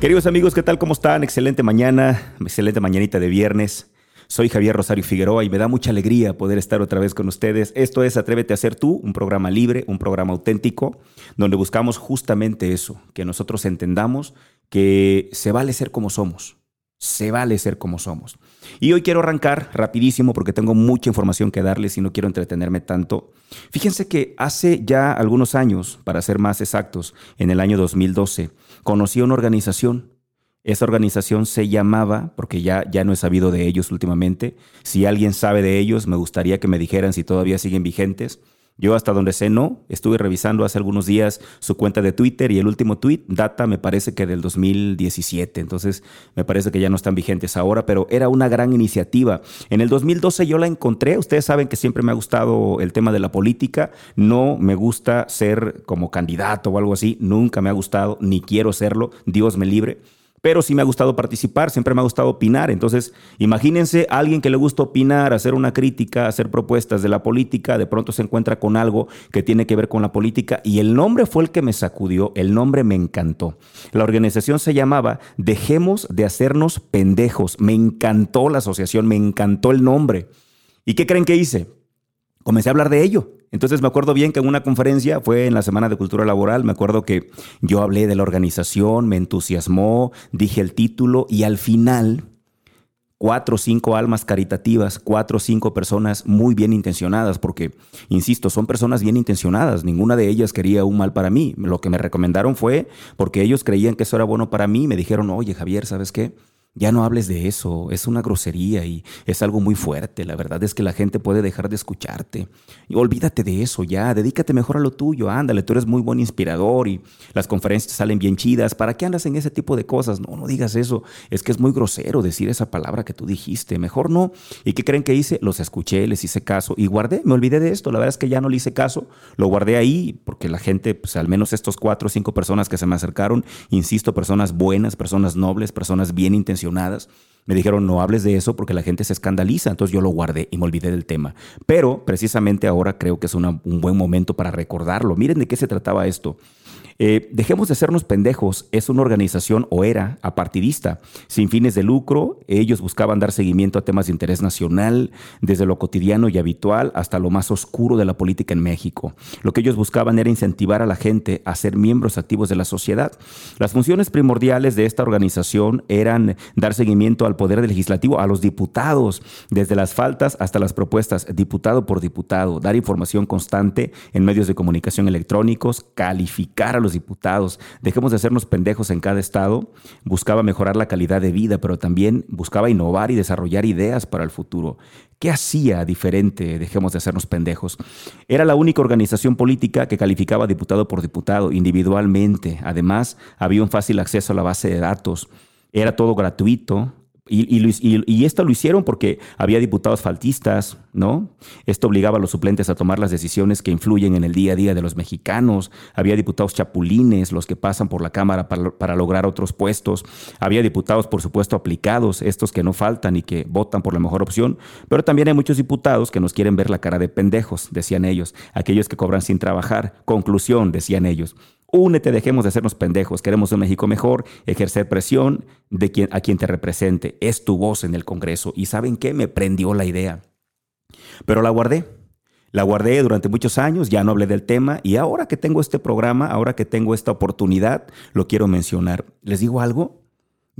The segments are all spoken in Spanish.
Queridos amigos, ¿qué tal? ¿Cómo están? Excelente mañana, excelente mañanita de viernes. Soy Javier Rosario Figueroa y me da mucha alegría poder estar otra vez con ustedes. Esto es Atrévete a ser tú, un programa libre, un programa auténtico, donde buscamos justamente eso, que nosotros entendamos que se vale ser como somos. Se vale ser como somos. Y hoy quiero arrancar rapidísimo porque tengo mucha información que darles y no quiero entretenerme tanto. Fíjense que hace ya algunos años, para ser más exactos, en el año 2012, conocí una organización. Esa organización se llamaba, porque ya, ya no he sabido de ellos últimamente, si alguien sabe de ellos, me gustaría que me dijeran si todavía siguen vigentes. Yo hasta donde sé no, estuve revisando hace algunos días su cuenta de Twitter y el último tweet data me parece que del 2017, entonces me parece que ya no están vigentes ahora, pero era una gran iniciativa. En el 2012 yo la encontré, ustedes saben que siempre me ha gustado el tema de la política, no me gusta ser como candidato o algo así, nunca me ha gustado, ni quiero serlo, Dios me libre pero sí me ha gustado participar, siempre me ha gustado opinar. Entonces, imagínense a alguien que le gusta opinar, hacer una crítica, hacer propuestas de la política, de pronto se encuentra con algo que tiene que ver con la política y el nombre fue el que me sacudió, el nombre me encantó. La organización se llamaba Dejemos de hacernos pendejos. Me encantó la asociación, me encantó el nombre. ¿Y qué creen que hice? Comencé a hablar de ello. Entonces me acuerdo bien que en una conferencia, fue en la Semana de Cultura Laboral, me acuerdo que yo hablé de la organización, me entusiasmó, dije el título y al final cuatro o cinco almas caritativas, cuatro o cinco personas muy bien intencionadas, porque, insisto, son personas bien intencionadas, ninguna de ellas quería un mal para mí. Lo que me recomendaron fue porque ellos creían que eso era bueno para mí, me dijeron, oye Javier, ¿sabes qué? Ya no hables de eso, es una grosería y es algo muy fuerte. La verdad es que la gente puede dejar de escucharte. Olvídate de eso ya, dedícate mejor a lo tuyo, ándale, tú eres muy buen inspirador y las conferencias salen bien chidas. ¿Para qué andas en ese tipo de cosas? No, no digas eso. Es que es muy grosero decir esa palabra que tú dijiste. Mejor no. ¿Y qué creen que hice? Los escuché, les hice caso y guardé, me olvidé de esto. La verdad es que ya no le hice caso, lo guardé ahí porque la gente, pues al menos estos cuatro o cinco personas que se me acercaron, insisto, personas buenas, personas nobles, personas bien intencionadas me dijeron, no hables de eso porque la gente se escandaliza. Entonces yo lo guardé y me olvidé del tema. Pero precisamente ahora creo que es un buen momento para recordarlo. Miren de qué se trataba esto. Eh, dejemos de sernos pendejos, es una organización o era apartidista, sin fines de lucro, ellos buscaban dar seguimiento a temas de interés nacional, desde lo cotidiano y habitual hasta lo más oscuro de la política en México. Lo que ellos buscaban era incentivar a la gente a ser miembros activos de la sociedad. Las funciones primordiales de esta organización eran dar seguimiento al poder legislativo, a los diputados, desde las faltas hasta las propuestas, diputado por diputado, dar información constante en medios de comunicación electrónicos, calificar a los diputados, dejemos de hacernos pendejos en cada estado, buscaba mejorar la calidad de vida, pero también buscaba innovar y desarrollar ideas para el futuro. ¿Qué hacía diferente? Dejemos de hacernos pendejos. Era la única organización política que calificaba diputado por diputado individualmente. Además, había un fácil acceso a la base de datos. Era todo gratuito, y, esto lo hicieron porque había diputados faltistas, ¿no? Esto obligaba a los suplentes a tomar las decisiones que influyen en el día a día de los mexicanos. Había diputados chapulines, los que pasan por la Cámara para, para lograr otros puestos. Había diputados, por supuesto, aplicados, estos que no faltan y que votan por la mejor opción. Pero también hay muchos diputados que nos quieren ver la cara de pendejos, decían ellos. Aquellos que cobran sin trabajar. Conclusión, decían ellos. Únete, dejemos de hacernos pendejos. Queremos un México mejor, ejercer presión de quien, a quien te represente. Es tu voz en el Congreso. Y ¿saben qué? Me prendió la idea. Pero la guardé. La guardé durante muchos años, ya no hablé del tema y ahora que tengo este programa, ahora que tengo esta oportunidad, lo quiero mencionar. ¿Les digo algo?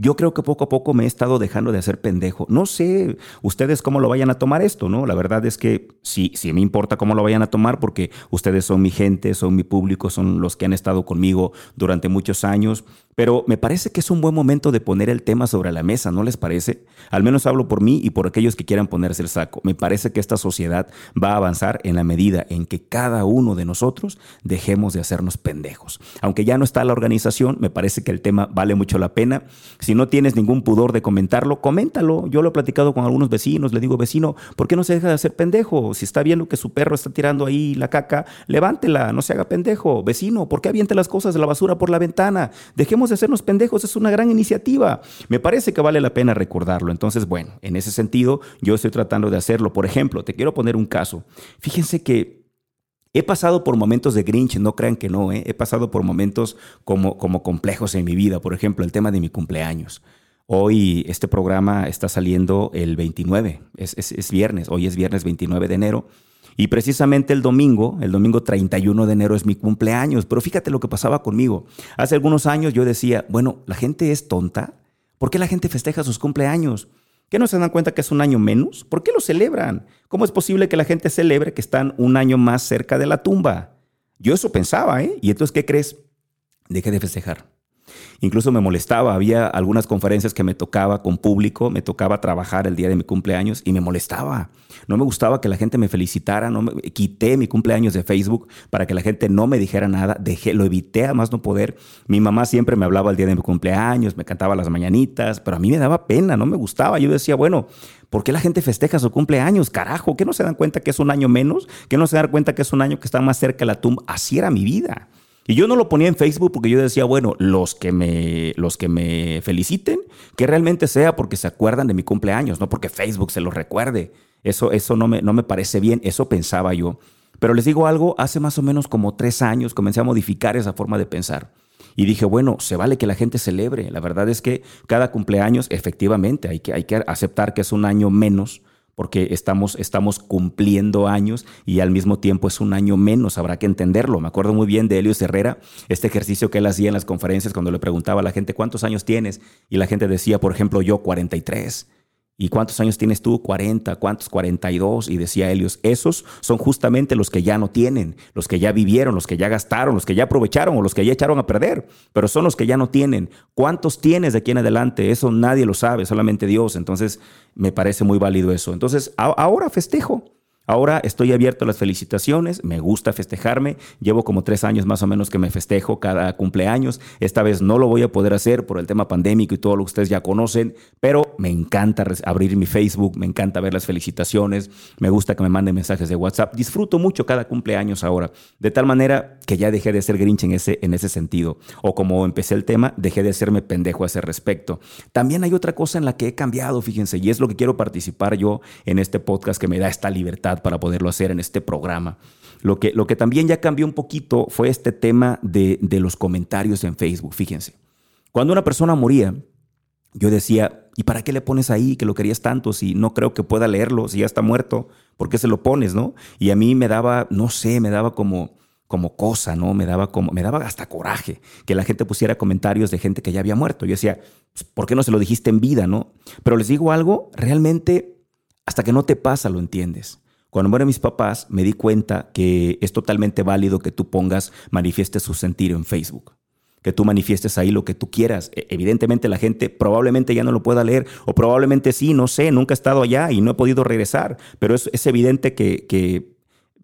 Yo creo que poco a poco me he estado dejando de hacer pendejo. No sé ustedes cómo lo vayan a tomar esto, ¿no? La verdad es que sí, sí me importa cómo lo vayan a tomar porque ustedes son mi gente, son mi público, son los que han estado conmigo durante muchos años. Pero me parece que es un buen momento de poner el tema sobre la mesa, ¿no les parece? Al menos hablo por mí y por aquellos que quieran ponerse el saco. Me parece que esta sociedad va a avanzar en la medida en que cada uno de nosotros dejemos de hacernos pendejos. Aunque ya no está la organización, me parece que el tema vale mucho la pena. Si no tienes ningún pudor de comentarlo, coméntalo. Yo lo he platicado con algunos vecinos, le digo, vecino, ¿por qué no se deja de hacer pendejo? Si está viendo que su perro está tirando ahí la caca, levántela, no se haga pendejo. Vecino, ¿por qué avienta las cosas de la basura por la ventana? Dejemos de hacernos pendejos, es una gran iniciativa. Me parece que vale la pena recordarlo. Entonces, bueno, en ese sentido, yo estoy tratando de hacerlo. Por ejemplo, te quiero poner un caso. Fíjense que He pasado por momentos de Grinch, no crean que no, ¿eh? he pasado por momentos como, como complejos en mi vida, por ejemplo, el tema de mi cumpleaños. Hoy este programa está saliendo el 29, es, es, viernes, hoy es viernes 29 de enero. Y precisamente el domingo, el domingo 31 de enero es mi cumpleaños. Pero fíjate lo que pasaba conmigo. Hace algunos años yo decía, bueno, la gente es tonta. ¿Por qué la gente festeja sus cumpleaños? ¿Qué no se dan cuenta que es un año menos? ¿Por qué lo celebran? ¿Cómo es posible que la gente celebre que están un año más cerca de la tumba? Yo eso pensaba, ¿eh? Y entonces, ¿qué crees? Dejé de festejar. Incluso me molestaba, había algunas conferencias que me tocaba con público, me tocaba trabajar el día de mi cumpleaños y me molestaba. No me gustaba que la gente me felicitara, no me, quité mi cumpleaños de Facebook para que la gente no me dijera nada, dejé, lo evité a más no poder. Mi mamá siempre me hablaba el día de mi cumpleaños, me cantaba las mañanitas, pero a mí me daba pena, no me gustaba. Yo decía, bueno, ¿Por qué la gente festeja su cumpleaños? Carajo, ¿qué no se dan cuenta que es un año menos? ¿Que no se dan cuenta que es un año que está más cerca de la tumba? Así era mi vida. Y yo no lo ponía en Facebook porque yo decía, bueno, los que me, los que me feliciten, que realmente sea porque se acuerdan de mi cumpleaños, no porque Facebook se lo recuerde. Eso, eso no, me, no me parece bien, eso pensaba yo. Pero les digo algo, hace más o menos como tres años comencé a modificar esa forma de pensar. Y dije, bueno, se vale que la gente celebre. La verdad es que cada cumpleaños, efectivamente, hay que, hay que aceptar que es un año menos porque estamos, estamos cumpliendo años y al mismo tiempo es un año menos, habrá que entenderlo. Me acuerdo muy bien de Helios Herrera, este ejercicio que él hacía en las conferencias cuando le preguntaba a la gente, ¿cuántos años tienes? Y la gente decía, por ejemplo, yo 43. ¿Y cuántos años tienes tú? 40, ¿cuántos? 42. Y decía Helios, esos son justamente los que ya no tienen, los que ya vivieron, los que ya gastaron, los que ya aprovecharon o los que ya echaron a perder, pero son los que ya no tienen. ¿Cuántos tienes de aquí en adelante? Eso nadie lo sabe, solamente Dios. Entonces, me parece muy válido eso. Entonces, ahora festejo. Ahora estoy abierto a las felicitaciones, me gusta festejarme, llevo como tres años más o menos que me festejo cada cumpleaños, esta vez no lo voy a poder hacer por el tema pandémico y todo lo que ustedes ya conocen, pero me encanta abrir mi Facebook, me encanta ver las felicitaciones, me gusta que me manden mensajes de WhatsApp, disfruto mucho cada cumpleaños ahora, de tal manera que ya dejé de ser grinch en ese, en ese sentido, o como empecé el tema, dejé de hacerme pendejo a ese respecto. También hay otra cosa en la que he cambiado, fíjense, y es lo que quiero participar yo en este podcast que me da esta libertad para poderlo hacer en este programa. Lo que, lo que también ya cambió un poquito fue este tema de, de los comentarios en Facebook, fíjense. Cuando una persona moría, yo decía, ¿y para qué le pones ahí que lo querías tanto si no creo que pueda leerlo, si ya está muerto? ¿Por qué se lo pones, no? Y a mí me daba, no sé, me daba como, como cosa, ¿no? Me daba como, me daba hasta coraje que la gente pusiera comentarios de gente que ya había muerto. Yo decía, pues, ¿por qué no se lo dijiste en vida, no? Pero les digo algo, realmente, hasta que no te pasa, lo entiendes. Cuando mueren mis papás, me di cuenta que es totalmente válido que tú pongas, manifiestes su sentir en Facebook. Que tú manifiestes ahí lo que tú quieras. E, evidentemente la gente probablemente ya no lo pueda leer o probablemente sí, no sé, nunca he estado allá y no he podido regresar. Pero es, es evidente que, que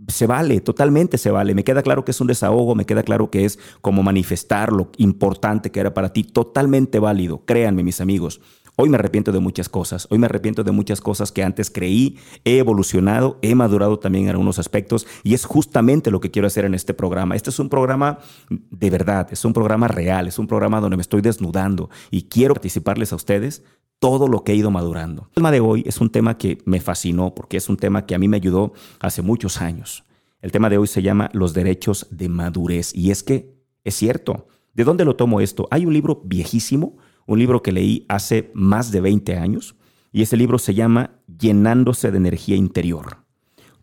se vale, totalmente se vale. Me queda claro que es un desahogo, me queda claro que es como manifestar lo importante que era para ti, totalmente válido. Créanme, mis amigos. Hoy me arrepiento de muchas cosas, hoy me arrepiento de muchas cosas que antes creí, he evolucionado, he madurado también en algunos aspectos y es justamente lo que quiero hacer en este programa. Este es un programa de verdad, es un programa real, es un programa donde me estoy desnudando y quiero participarles a ustedes todo lo que he ido madurando. El tema de hoy es un tema que me fascinó porque es un tema que a mí me ayudó hace muchos años. El tema de hoy se llama Los derechos de madurez y es que es cierto. ¿De dónde lo tomo esto? Hay un libro viejísimo un libro que leí hace más de 20 años y ese libro se llama Llenándose de energía interior.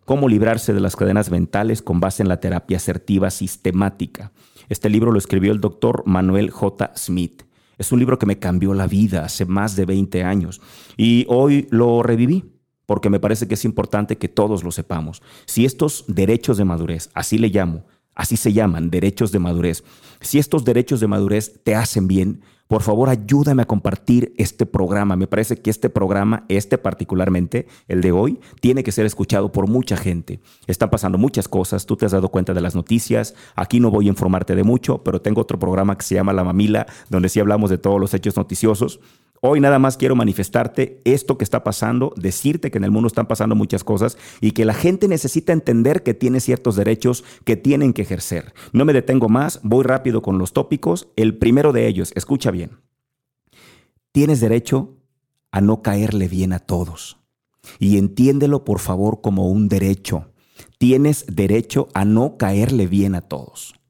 Cómo librarse de las cadenas mentales con base en la terapia asertiva sistemática. Este libro lo escribió el doctor Manuel J. Smith. Es un libro que me cambió la vida hace más de 20 años y hoy lo reviví porque me parece que es importante que todos lo sepamos. Si estos derechos de madurez, así le llamo, así se llaman, derechos de madurez, si estos derechos de madurez te hacen bien, por favor ayúdame a compartir este programa. Me parece que este programa, este particularmente, el de hoy, tiene que ser escuchado por mucha gente. Están pasando muchas cosas, tú te has dado cuenta de las noticias, aquí no voy a informarte de mucho, pero tengo otro programa que se llama La Mamila, donde sí hablamos de todos los hechos noticiosos. Hoy nada más quiero manifestarte esto que está pasando, decirte que en el mundo están pasando muchas cosas y que la gente necesita entender que tiene ciertos derechos que tienen que ejercer. No me detengo más, voy rápido con los tópicos. El primero de ellos, escucha bien. Tienes derecho a no caerle bien a todos. Y entiéndelo por favor como un derecho. tienes derecho a no caerle bien a todos.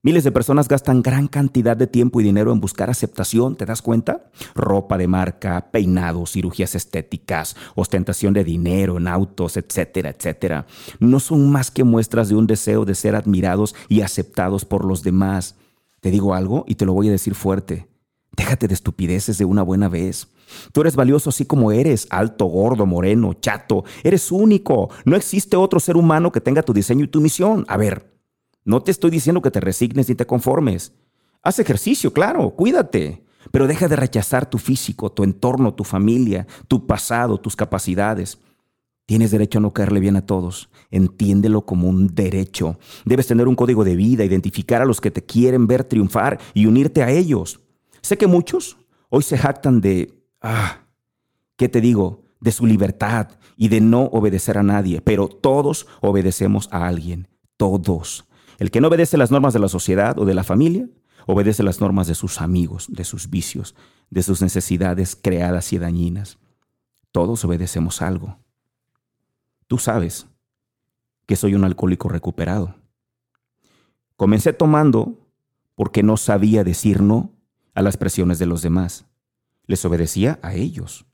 Miles de personas gastan gran cantidad de tiempo y dinero en buscar aceptación, ¿te das cuenta? Ropa de marca, peinados, cirugías estéticas, ostentación de dinero en autos, etcétera, etcétera. No son más que muestras de un deseo de ser admirados y aceptados por los demás. Te digo algo y te lo voy a decir fuerte. Déjate de estupideces de una buena vez. Tú eres valioso así como eres, alto, gordo, moreno, chato. Eres único. No existe otro ser humano que tenga tu diseño y tu misión. A ver, no te estoy diciendo que te resignes ni te conformes. Haz ejercicio, claro, cuídate. Pero deja de rechazar tu físico, tu entorno, tu familia, tu pasado, tus capacidades. Tienes derecho a no caerle bien a todos. Entiéndelo como un derecho. Debes tener un código de vida, identificar a los que te quieren ver triunfar y unirte a ellos. Sé que muchos hoy se jactan de, ah, ¿qué te digo? De su libertad y de no obedecer a nadie, pero todos obedecemos a alguien, todos. El que no obedece las normas de la sociedad o de la familia, obedece las normas de sus amigos, de sus vicios, de sus necesidades creadas y dañinas. Todos obedecemos algo. Tú sabes que soy un alcohólico recuperado. Comencé tomando porque no sabía decir no a las presiones de los demás. Les obedecía a ellos.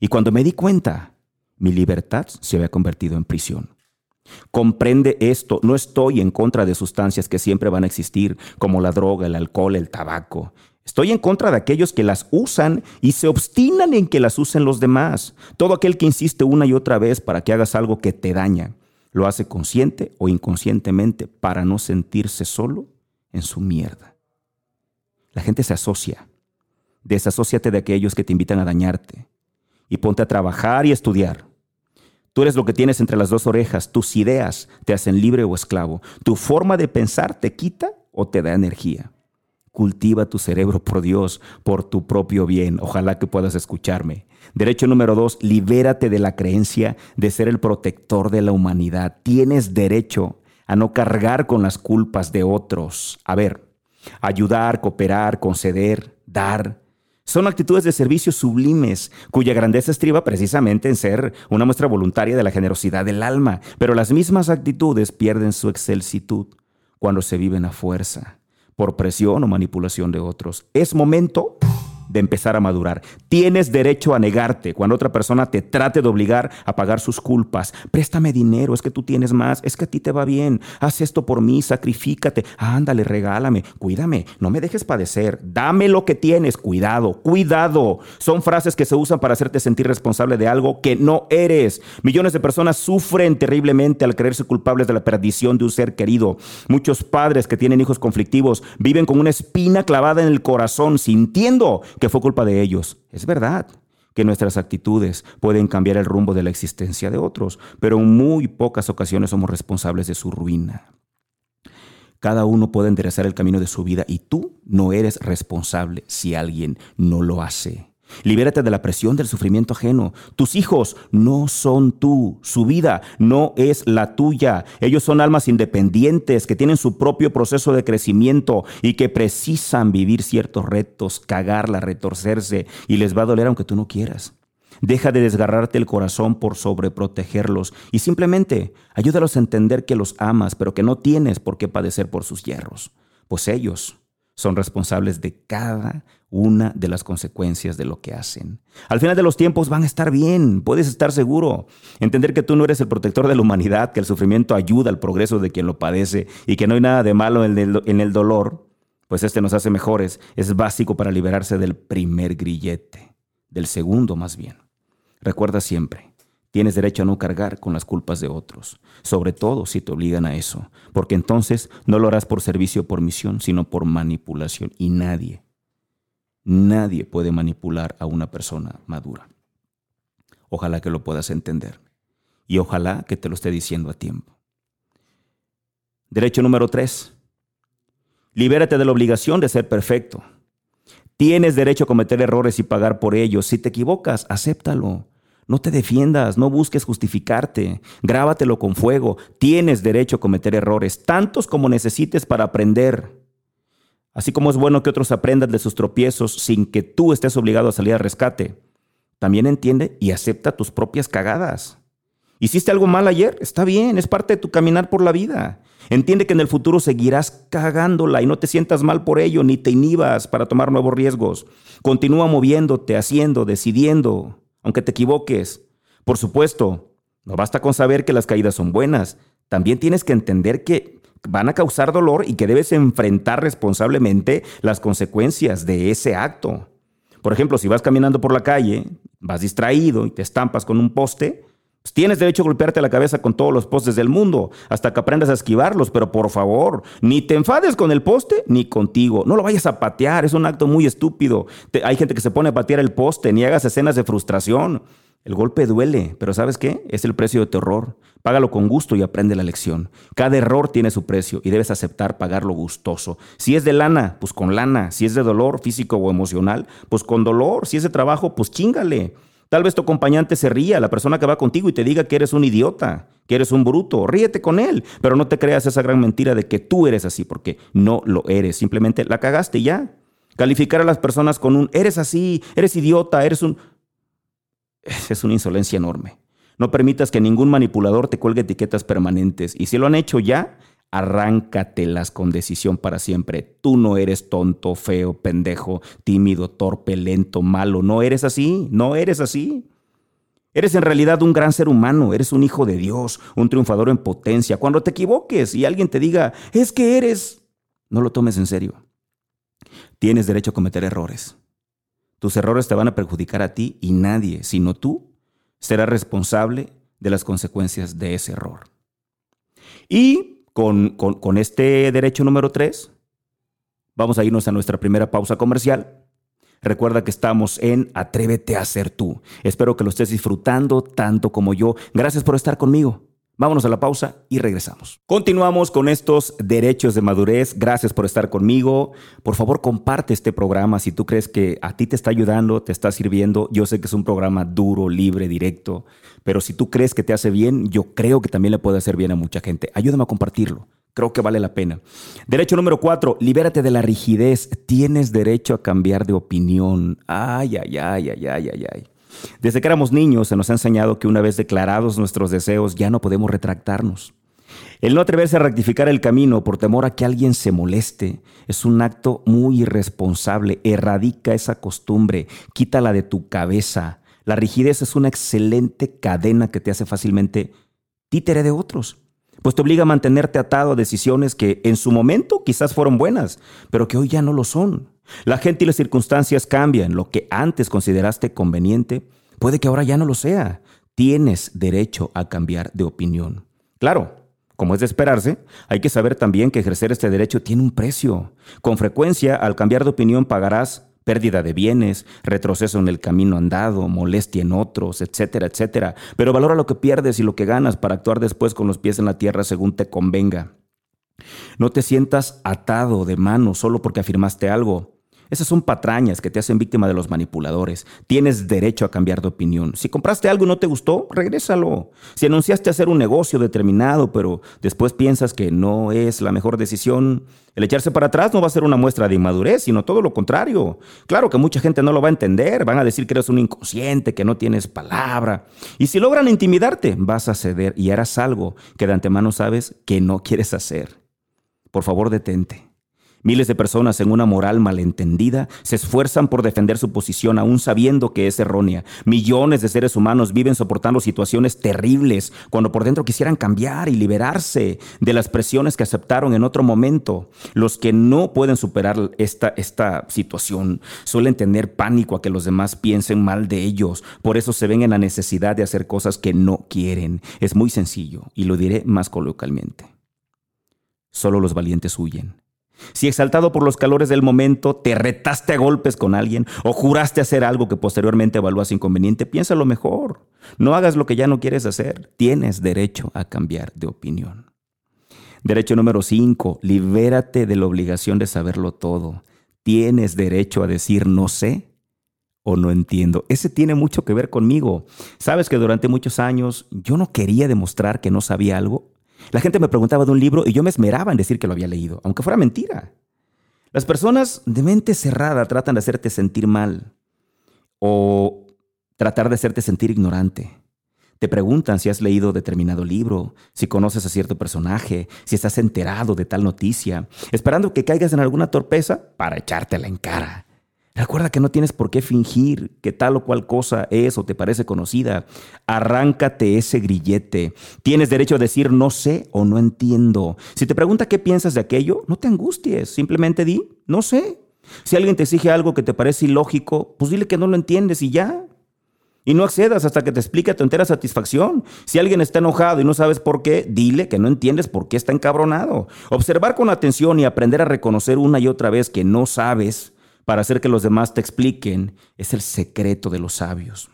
Y cuando me di cuenta, mi libertad se había convertido en prisión. Comprende esto, no estoy en contra de sustancias que siempre van a existir, como la droga, el alcohol, el tabaco. Estoy en contra de aquellos que las usan y se obstinan en que las usen los demás. Todo aquel que insiste una y otra vez para que hagas algo que te daña, lo hace consciente o inconscientemente para no sentirse solo en su mierda. La gente se asocia. Desasóciate de aquellos que te invitan a dañarte y ponte a trabajar y estudiar. Tú eres lo que tienes entre las dos orejas. Tus ideas te hacen libre o esclavo. Tu forma de pensar te quita o te da energía. Cultiva tu cerebro por Dios, por tu propio bien. Ojalá que puedas escucharme. Derecho número dos, libérate de la creencia de ser el protector de la humanidad. Tienes derecho a no cargar con las culpas de otros. A ver, ayudar, cooperar, conceder, dar, son actitudes de servicio sublimes, cuya grandeza estriba precisamente en ser una muestra voluntaria de la generosidad del alma, pero las mismas actitudes pierden su excelsitud cuando se viven a fuerza, por presión o manipulación de otros. Es momento de empezar a madurar. Tienes derecho a negarte cuando otra persona te trate de obligar a pagar sus culpas. Préstame dinero, es que tú tienes más, es que a ti te va bien. Haz esto por mí, sacrifícate. Ándale, regálame, cuídame, no me dejes padecer. Dame lo que tienes, cuidado, cuidado. Son frases que se usan para hacerte sentir responsable de algo que no eres. Millones de personas sufren terriblemente al creerse culpables de la perdición de un ser querido. Muchos padres que tienen hijos conflictivos viven con una espina clavada en el corazón, sintiendo que fue culpa de ellos. Es verdad que nuestras actitudes pueden cambiar el rumbo de la existencia de otros, pero en muy pocas ocasiones somos responsables de su ruina. Cada uno puede enderezar el camino de su vida y tú no eres responsable si alguien no lo hace. Libérate de la presión del sufrimiento ajeno. Tus hijos no son tú. Su vida no es la tuya. Ellos son almas independientes que tienen su propio proceso de crecimiento y que precisan vivir ciertos retos, cagarla, retorcerse y les va a doler aunque tú no quieras. Deja de desgarrarte el corazón por sobreprotegerlos y simplemente ayúdalos a entender que los amas, pero que no tienes por qué padecer por sus hierros, pues ellos son responsables de cada una de las consecuencias de lo que hacen. Al final de los tiempos van a estar bien, puedes estar seguro. Entender que tú no eres el protector de la humanidad, que el sufrimiento ayuda al progreso de quien lo padece y que no hay nada de malo en el, dolor, pues este nos hace mejores, es básico para liberarse del primer grillete, del segundo más bien. Recuerda siempre, Tienes derecho a no cargar con las culpas de otros, sobre todo si te obligan a eso, porque entonces no lo harás por servicio o por misión, sino por manipulación. Y nadie, nadie puede manipular a una persona madura. Ojalá que lo puedas entender y ojalá que te lo esté diciendo a tiempo. Derecho número tres. Libérate de la obligación de ser perfecto. Tienes derecho a cometer errores y pagar por ellos. Si te equivocas, acéptalo. No te defiendas, no busques justificarte, grábatelo con fuego. Tienes derecho a cometer errores, tantos como necesites para aprender. Así como es bueno que otros aprendan de sus tropiezos sin que tú estés obligado a salir al rescate, también entiende y acepta tus propias cagadas. ¿Hiciste algo mal ayer? Está bien, es parte de tu caminar por la vida. Entiende que en el futuro seguirás cagándola y no te sientas mal por ello, ni te inhibas para tomar nuevos riesgos. Continúa moviéndote, haciendo, decidiendo, aunque te equivoques. Por supuesto, no basta con saber que las caídas son buenas. También tienes que entender que van a causar dolor y que debes enfrentar responsablemente las consecuencias de ese acto. Por ejemplo, si vas caminando por la calle, vas distraído y te estampas con un poste, pues tienes derecho a golpearte la cabeza con todos los postes del mundo, hasta que aprendas a esquivarlos, pero por favor, ni te enfades con el poste ni contigo. No lo vayas a patear, es un acto muy estúpido. hay gente que se pone a patear el poste, ni hagas escenas de frustración. El golpe duele, pero ¿sabes qué? Es el precio de tu error. Págalo con gusto y aprende la lección. Cada error tiene su precio y debes aceptar pagarlo gustoso. Si es de lana, pues con lana. Si es de dolor físico o emocional, pues con dolor. Si es de trabajo, pues chingale. Tal vez tu acompañante se ría, la persona que va contigo, y te diga que eres un idiota, que eres un bruto. Ríete con él, pero no te creas esa gran mentira de que tú eres así, porque no lo eres. Simplemente la cagaste ya. Calificar a las personas con un eres así, eres idiota, eres un es una insolencia enorme. No permitas que ningún manipulador te cuelgue etiquetas permanentes. Y si lo han hecho ya, arráncatelas con decisión para siempre. Tú no eres tonto, feo, pendejo, tímido, torpe, lento, malo. No eres así, no eres así. Eres en realidad un gran ser humano, eres un hijo de Dios, un triunfador en potencia. Cuando te equivoques y alguien te diga, es que eres, no lo tomes en serio. Tienes derecho a cometer errores. Tus errores te van a perjudicar a ti y nadie, sino tú, será responsable de las consecuencias de ese error. Y con, con, este derecho número 3, vamos a irnos a nuestra primera pausa comercial. Recuerda que estamos en Atrévete a ser tú. Espero que lo estés disfrutando tanto como yo. Gracias por estar conmigo. Vámonos a la pausa y regresamos. Continuamos con estos derechos de madurez. Gracias por estar conmigo. Por favor, comparte este programa si tú crees que a ti te está ayudando, te está sirviendo. Yo sé que es un programa duro, libre, directo, pero si tú crees que te hace bien, yo creo que también le puede hacer bien a mucha gente. Ayúdame a compartirlo. Creo que vale la pena. Derecho número cuatro, libérate de la rigidez. Tienes derecho a cambiar de opinión. Ay, ay, ay, ay, ay, ay, ay. Desde que éramos niños se nos ha enseñado que una vez declarados nuestros deseos ya no podemos retractarnos. El no atreverse a rectificar el camino por temor a que alguien se moleste es un acto muy irresponsable. Erradica esa costumbre, quítala de tu cabeza. La rigidez es una excelente cadena que te hace fácilmente títere de otros, pues te obliga a mantenerte atado a decisiones que en su momento quizás fueron buenas, pero que hoy ya no lo son. La gente y las circunstancias cambian. Lo que antes consideraste conveniente puede que ahora ya no lo sea. Tienes derecho a cambiar de opinión. Claro, como es de esperarse, hay que saber también que ejercer este derecho tiene un precio. Con frecuencia, al cambiar de opinión pagarás pérdida de bienes, retroceso en el camino andado, molestia en otros, etcétera, etcétera. Pero valora lo que pierdes y lo que ganas para actuar después con los pies en la tierra según te convenga. No te sientas atado de mano solo porque afirmaste algo. Esas son patrañas que te hacen víctima de los manipuladores. Tienes derecho a cambiar de opinión. Si compraste algo y no te gustó, regrésalo. Si anunciaste hacer un negocio determinado, pero después piensas que no es la mejor decisión, el echarse para atrás no va a ser una muestra de inmadurez, sino todo lo contrario. Claro que mucha gente no lo va a entender, van a decir que eres un inconsciente, que no tienes palabra. Y si logran intimidarte, vas a ceder y harás algo que de antemano sabes que no quieres hacer. Por favor, detente. Miles de personas en una moral malentendida se esfuerzan por defender su posición aún sabiendo que es errónea. Millones de seres humanos viven soportando situaciones terribles cuando por dentro quisieran cambiar y liberarse de las presiones que aceptaron en otro momento. Los que no pueden superar esta, esta situación suelen tener pánico a que los demás piensen mal de ellos. Por eso se ven en la necesidad de hacer cosas que no quieren. Es muy sencillo y lo diré más coloquialmente. Solo los valientes huyen. Si exaltado por los calores del momento te retaste a golpes con alguien o juraste hacer algo que posteriormente evalúas inconveniente, piénsalo mejor. No hagas lo que ya no quieres hacer. Tienes derecho a cambiar de opinión. Derecho número 5. Libérate de la obligación de saberlo todo. Tienes derecho a decir no sé o no entiendo. Ese tiene mucho que ver conmigo. Sabes que durante muchos años yo no quería demostrar que no sabía algo la gente me preguntaba de un libro y yo me esmeraba en decir que lo había leído, aunque fuera mentira. Las personas de mente cerrada tratan de hacerte sentir mal o tratar de hacerte sentir ignorante. Te preguntan si has leído determinado libro, si conoces a cierto personaje, si estás enterado de tal noticia, esperando que caigas en alguna torpeza para echártela en cara. Recuerda que no tienes por qué fingir que tal o cual cosa es o te parece conocida. Arráncate ese grillete. Tienes derecho a decir no sé o no entiendo. Si te pregunta qué piensas de aquello, no te angusties. Simplemente di no sé. Si alguien te exige algo que te parece ilógico, pues dile que no lo entiendes y ya. Y no accedas hasta que te explique tu entera satisfacción. Si alguien está enojado y no sabes por qué, dile que no entiendes por qué está encabronado. Observar con atención y aprender a reconocer una y otra vez que no sabes para hacer que los demás te expliquen, es el secreto de los sabios.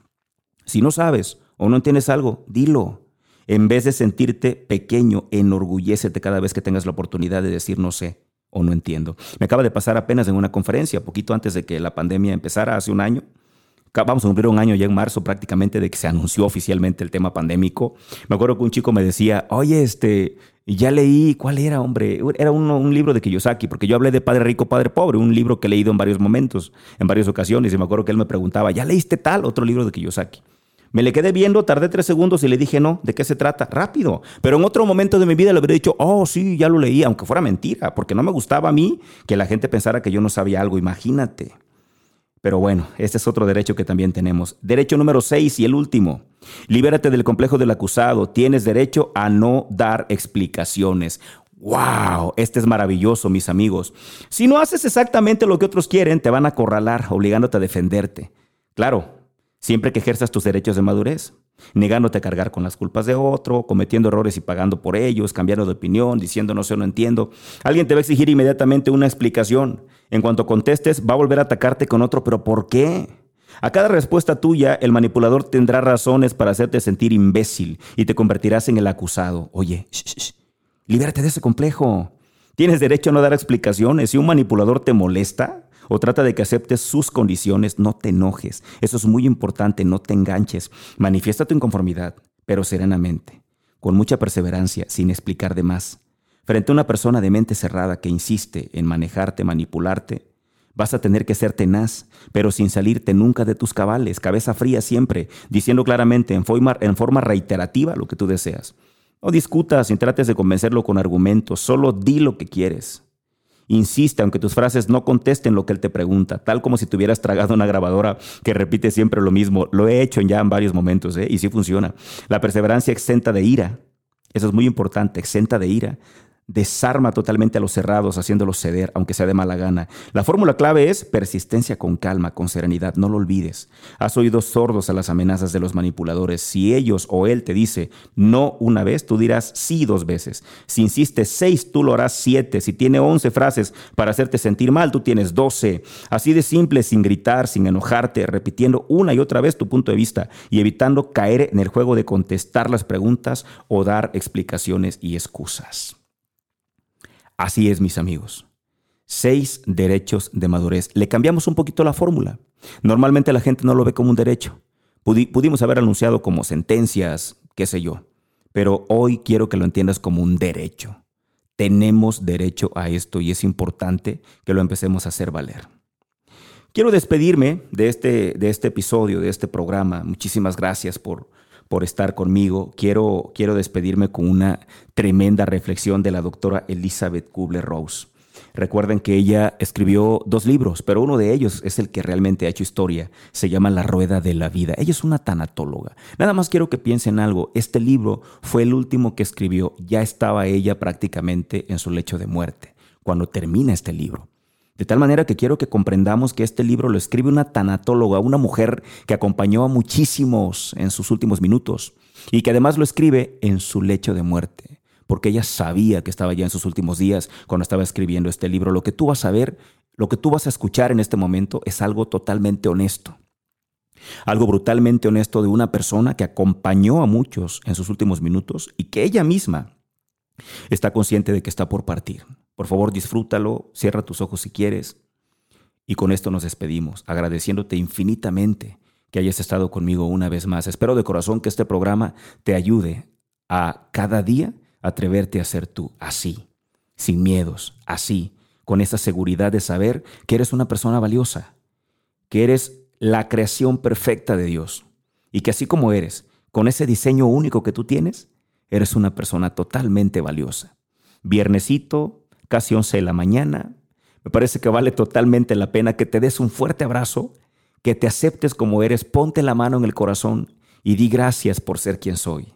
Si no sabes o no entiendes algo, dilo. En vez de sentirte pequeño, enorgullécete cada vez que tengas la oportunidad de decir no sé o no entiendo. Me acaba de pasar apenas en una conferencia, poquito antes de que la pandemia empezara, hace un año. Vamos a cumplir un año ya en marzo prácticamente de que se anunció oficialmente el tema pandémico. Me acuerdo que un chico me decía, oye, este, ya leí, ¿cuál era, hombre? Era un, libro de Kiyosaki, porque yo hablé de Padre Rico, Padre Pobre, un libro que he leído en varios momentos, en varias ocasiones, y me acuerdo que él me preguntaba, ¿ya leíste tal otro libro de Kiyosaki? Me le quedé viendo, tardé tres segundos y le dije, no, ¿de qué se trata? Rápido. Pero en otro momento de mi vida le habría dicho, oh, sí, ya lo leí, aunque fuera mentira, porque no me gustaba a mí que la gente pensara que yo no sabía algo, imagínate. Pero bueno, este es otro derecho que también tenemos. Derecho número 6 y el último. Libérate del complejo del acusado. Tienes derecho a no dar explicaciones. ¡Wow! Este es maravilloso, mis amigos. Si no haces exactamente lo que otros quieren, te van a acorralar, obligándote a defenderte. Claro, siempre que ejerzas tus derechos de madurez negándote a cargar con las culpas de otro, cometiendo errores y pagando por ellos, cambiando de opinión, diciendo no sé, no entiendo. Alguien te va a exigir inmediatamente una explicación. En cuanto contestes, va a volver a atacarte con otro, pero ¿por qué? A cada respuesta tuya, el manipulador tendrá razones para hacerte sentir imbécil y te convertirás en el acusado. Oye, shh, libérate de ese complejo. Tienes derecho a no dar explicaciones. Si un manipulador te molesta, o trata de que aceptes sus condiciones, no te enojes. Eso es muy importante, no te enganches. Manifiesta tu inconformidad, pero serenamente, con mucha perseverancia, sin explicar de más. Frente a una persona de mente cerrada que insiste en manejarte, manipularte, vas a tener que ser tenaz, pero sin salirte nunca de tus cabales, cabeza fría siempre, diciendo claramente en forma, reiterativa lo que tú deseas. No discutas ni trates de convencerlo con argumentos, solo di lo que quieres. Insiste, aunque tus frases no contesten lo que él te pregunta, tal como si tuvieras tragado una grabadora que repite siempre lo mismo. Lo he hecho ya en varios momentos ¿eh? y sí funciona. La perseverancia exenta de ira. Eso es muy importante, exenta de ira desarma totalmente a los cerrados, haciéndolos ceder, aunque sea de mala gana. La fórmula clave es persistencia con calma, con serenidad, no lo olvides. Has oído sordos a las amenazas de los manipuladores. Si ellos o él te dice no una vez, tú dirás sí dos veces. Si insiste seis, tú lo harás siete. Si tiene once frases para hacerte sentir mal, tú tienes doce. Así de simple, sin gritar, sin enojarte, repitiendo una y otra vez tu punto de vista y evitando caer en el juego de contestar las preguntas o dar explicaciones y excusas. Así es, mis amigos. Seis derechos de madurez. Le cambiamos un poquito la fórmula. Normalmente la gente no lo ve como un derecho. pudimos haber anunciado como sentencias, qué sé yo. Pero hoy quiero que lo entiendas como un derecho. Tenemos derecho a esto y es importante que lo empecemos a hacer valer. Quiero despedirme de este, de este episodio, de este programa. Muchísimas gracias por, por estar conmigo. Quiero, quiero despedirme con una tremenda reflexión de la doctora Elizabeth Kubler-Rose. Recuerden que ella escribió dos libros, pero uno de ellos es el que realmente ha hecho historia. Se llama La Rueda de la Vida. Ella es una tanatóloga. Nada más quiero que piensen algo. Este libro fue el último que escribió. Ya estaba ella prácticamente en su lecho de muerte cuando termina este libro. De tal manera que quiero que comprendamos que este libro lo escribe una tanatóloga, una mujer que acompañó a muchísimos en sus últimos minutos y que además lo escribe en su lecho de muerte, porque ella sabía que estaba ya en sus últimos días cuando estaba escribiendo este libro. Lo que tú vas a ver, lo que tú vas a escuchar en este momento es algo totalmente honesto. Algo brutalmente honesto de una persona que acompañó a muchos en sus últimos minutos y que ella misma está consciente de que está por partir. Por favor, disfrútalo, cierra tus ojos si quieres. Y con esto nos despedimos, agradeciéndote infinitamente que hayas estado conmigo una vez más. Espero de corazón que este programa te ayude a cada día atreverte a ser tú, así, sin miedos, así, con esa seguridad de saber que eres una persona valiosa, que eres la creación perfecta de Dios y que así como eres, con ese diseño único que tú tienes, eres una persona totalmente valiosa. Viernesito, casi 11 de la mañana, me parece que vale totalmente la pena que te des un fuerte abrazo, que te aceptes como eres, ponte la mano en el corazón y di gracias por ser quien soy.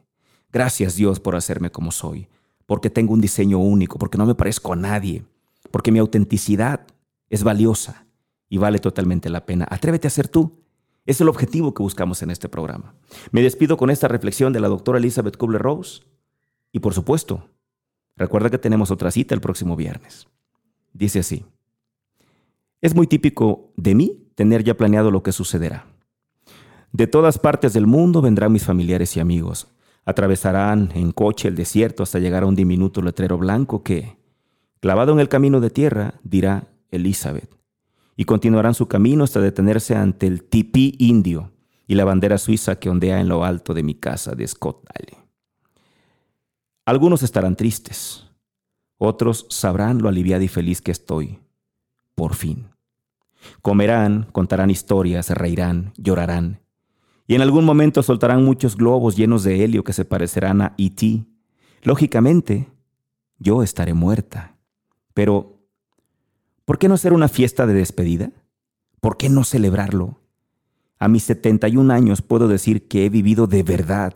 Gracias Dios por hacerme como soy, porque tengo un diseño único, porque no me parezco a nadie, porque mi autenticidad es valiosa y vale totalmente la pena. Atrévete a ser tú. Es el objetivo que buscamos en este programa. Me despido con esta reflexión de la doctora Elizabeth Kubler-Rose. Y por supuesto, recuerda que tenemos otra cita el próximo viernes. Dice así. Es muy típico de mí tener ya planeado lo que sucederá. De todas partes del mundo vendrán mis familiares y amigos. Atravesarán en coche el desierto hasta llegar a un diminuto letrero blanco que, clavado en el camino de tierra, dirá Elizabeth. Y continuarán su camino hasta detenerse ante el tipí indio y la bandera suiza que ondea en lo alto de mi casa de Scott. Algunos estarán tristes, otros sabrán lo aliviada y feliz que estoy por fin. Comerán, contarán historias, reirán, llorarán, y en algún momento soltarán muchos globos llenos de helio que se parecerán a E.T. Lógicamente, yo estaré muerta. Pero, ¿por qué no hacer una fiesta de despedida? ¿Por qué no celebrarlo? A mis 71 años puedo decir que he vivido de verdad,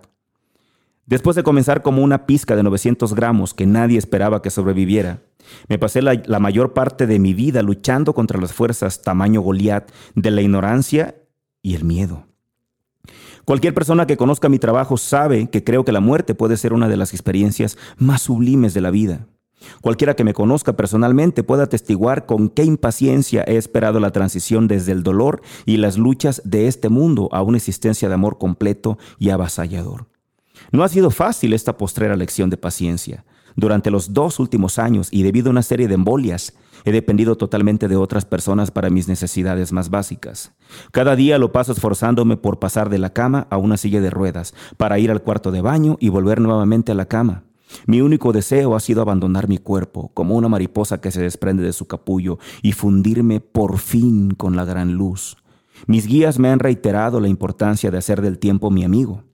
Después de comenzar como una pizca de 900 gramos que nadie esperaba que sobreviviera, me pasé la, la mayor parte de mi vida luchando contra las fuerzas tamaño Goliat de la ignorancia y el miedo. Cualquier persona que conozca mi trabajo sabe que creo que la muerte puede ser una de las experiencias más sublimes de la vida. Cualquiera que me conozca personalmente puede atestiguar con qué impaciencia he esperado la transición desde el dolor y las luchas de este mundo a una existencia de amor completo y avasallador. No ha sido fácil esta postrera lección de paciencia. Durante los dos últimos años y debido a una serie de embolias, he dependido totalmente de otras personas para mis necesidades más básicas. Cada día lo paso esforzándome por pasar de la cama a una silla de ruedas, para ir al cuarto de baño y volver nuevamente a la cama. Mi único deseo ha sido abandonar mi cuerpo, como una mariposa que se desprende de su capullo, y fundirme por fin con la gran luz. Mis guías me han reiterado la importancia de hacer del tiempo mi amigo.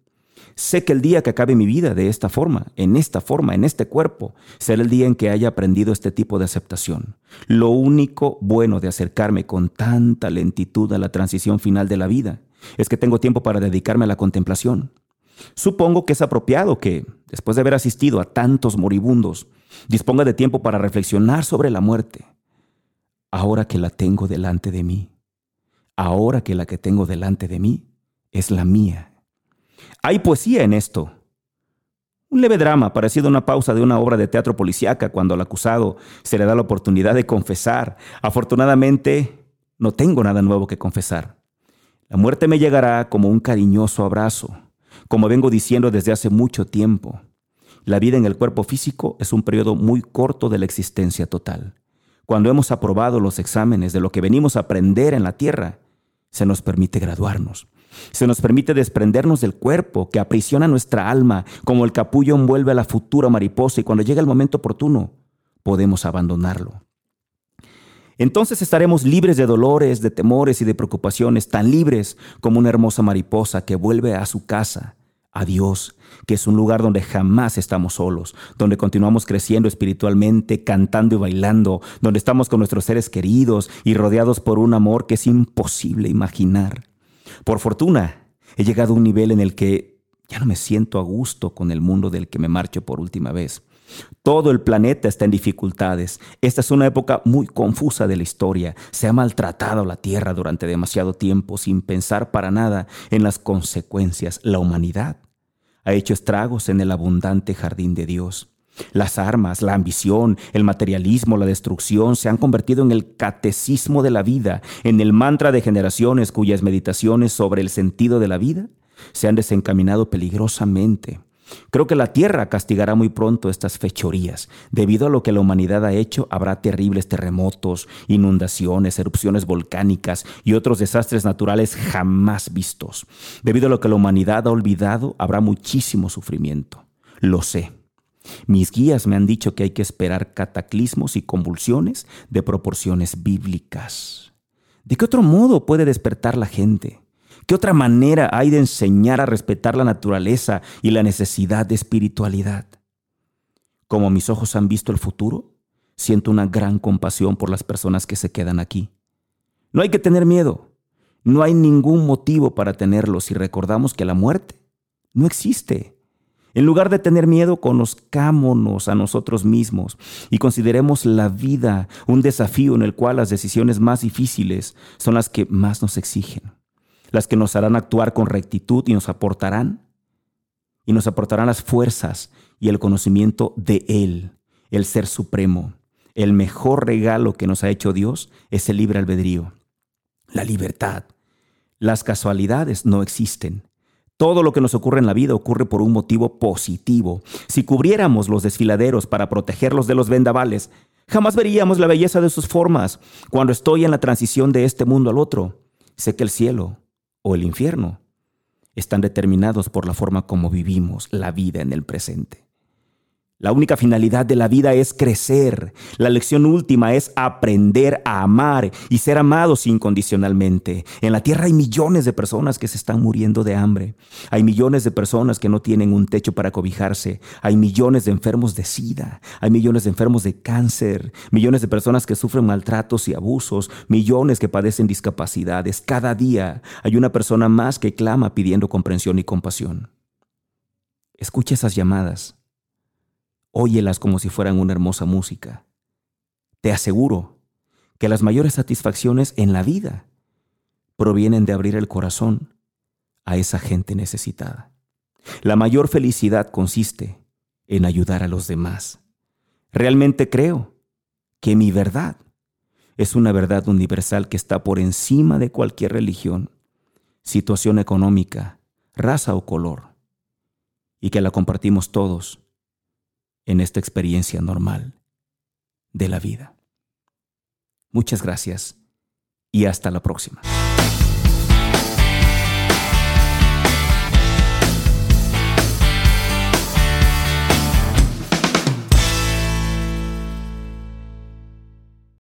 Sé que el día que acabe mi vida de esta forma, en esta forma, en este cuerpo, será el día en que haya aprendido este tipo de aceptación. Lo único bueno de acercarme con tanta lentitud a la transición final de la vida es que tengo tiempo para dedicarme a la contemplación. Supongo que es apropiado que, después de haber asistido a tantos moribundos, disponga de tiempo para reflexionar sobre la muerte. Ahora que la tengo delante de mí, ahora que la que tengo delante de mí es la mía hay poesía en esto. Un leve drama, parecido a una pausa de una obra de teatro policíaca cuando al acusado se le da la oportunidad de confesar. Afortunadamente, no tengo nada nuevo que confesar. La muerte me llegará como un cariñoso abrazo, como vengo diciendo desde hace mucho tiempo. La vida en el cuerpo físico es un periodo muy corto de la existencia total. Cuando hemos aprobado los exámenes de lo que venimos a aprender en la tierra, se nos permite graduarnos. Se nos permite desprendernos del cuerpo que aprisiona nuestra alma, como el capullo envuelve a la futura mariposa y cuando llega el momento oportuno, podemos abandonarlo. Entonces estaremos libres de dolores, de temores y de preocupaciones, tan libres como una hermosa mariposa que vuelve a su casa, a Dios, que es un lugar donde jamás estamos solos, donde continuamos creciendo espiritualmente, cantando y bailando, donde estamos con nuestros seres queridos y rodeados por un amor que es imposible imaginar. Por fortuna, he llegado a un nivel en el que ya no me siento a gusto con el mundo del que me marcho por última vez. Todo el planeta está en dificultades. Esta es una época muy confusa de la historia. Se ha maltratado la Tierra durante demasiado tiempo sin pensar para nada en las consecuencias. La humanidad ha hecho estragos en el abundante jardín de Dios. Las armas, la ambición, el materialismo, la destrucción se han convertido en el catecismo de la vida, en el mantra de generaciones cuyas meditaciones sobre el sentido de la vida se han desencaminado peligrosamente. Creo que la tierra castigará muy pronto estas fechorías. Debido a lo que la humanidad ha hecho, habrá terribles terremotos, inundaciones, erupciones volcánicas y otros desastres naturales jamás vistos. Debido a lo que la humanidad ha olvidado, habrá muchísimo sufrimiento. Lo sé. Mis guías me han dicho que hay que esperar cataclismos y convulsiones de proporciones bíblicas. ¿De qué otro modo puede despertar la gente? ¿Qué otra manera hay de enseñar a respetar la naturaleza y la necesidad de espiritualidad? Como mis ojos han visto el futuro, siento una gran compasión por las personas que se quedan aquí. No hay que tener miedo. No hay ningún motivo para tenerlo si recordamos que la muerte no existe. En lugar de tener miedo, conozcámonos a nosotros mismos y consideremos la vida un desafío en el cual las decisiones más difíciles son las que más nos exigen, las que nos harán actuar con rectitud y nos aportarán y nos aportarán las fuerzas y el conocimiento de Él, el Ser Supremo. El mejor regalo que nos ha hecho Dios es el libre albedrío, la libertad. Las casualidades no existen. Todo lo que nos ocurre en la vida ocurre por un motivo positivo. Si cubriéramos los desfiladeros para protegerlos de los vendavales, jamás veríamos la belleza de sus formas. Cuando estoy en la transición de este mundo al otro, sé que el cielo o el infierno están determinados por la forma como vivimos la vida en el presente. La única finalidad de la vida es crecer. La lección última es aprender a amar y ser amados incondicionalmente. En la tierra hay millones de personas que se están muriendo de hambre. Hay millones de personas que no tienen un techo para cobijarse. Hay millones de enfermos de sida. Hay millones de enfermos de cáncer. Millones de personas que sufren maltratos y abusos. Millones que padecen discapacidades. Cada día hay una persona más que clama pidiendo comprensión y compasión. Escucha esas llamadas óyelas como si fueran una hermosa música. Te aseguro que las mayores satisfacciones en la vida provienen de abrir el corazón a esa gente necesitada. La mayor felicidad consiste en ayudar a los demás. Realmente creo que mi verdad es una verdad universal que está por encima de cualquier religión, situación económica, raza o color, y que la compartimos todos en esta experiencia normal de la vida. Muchas gracias y hasta la próxima.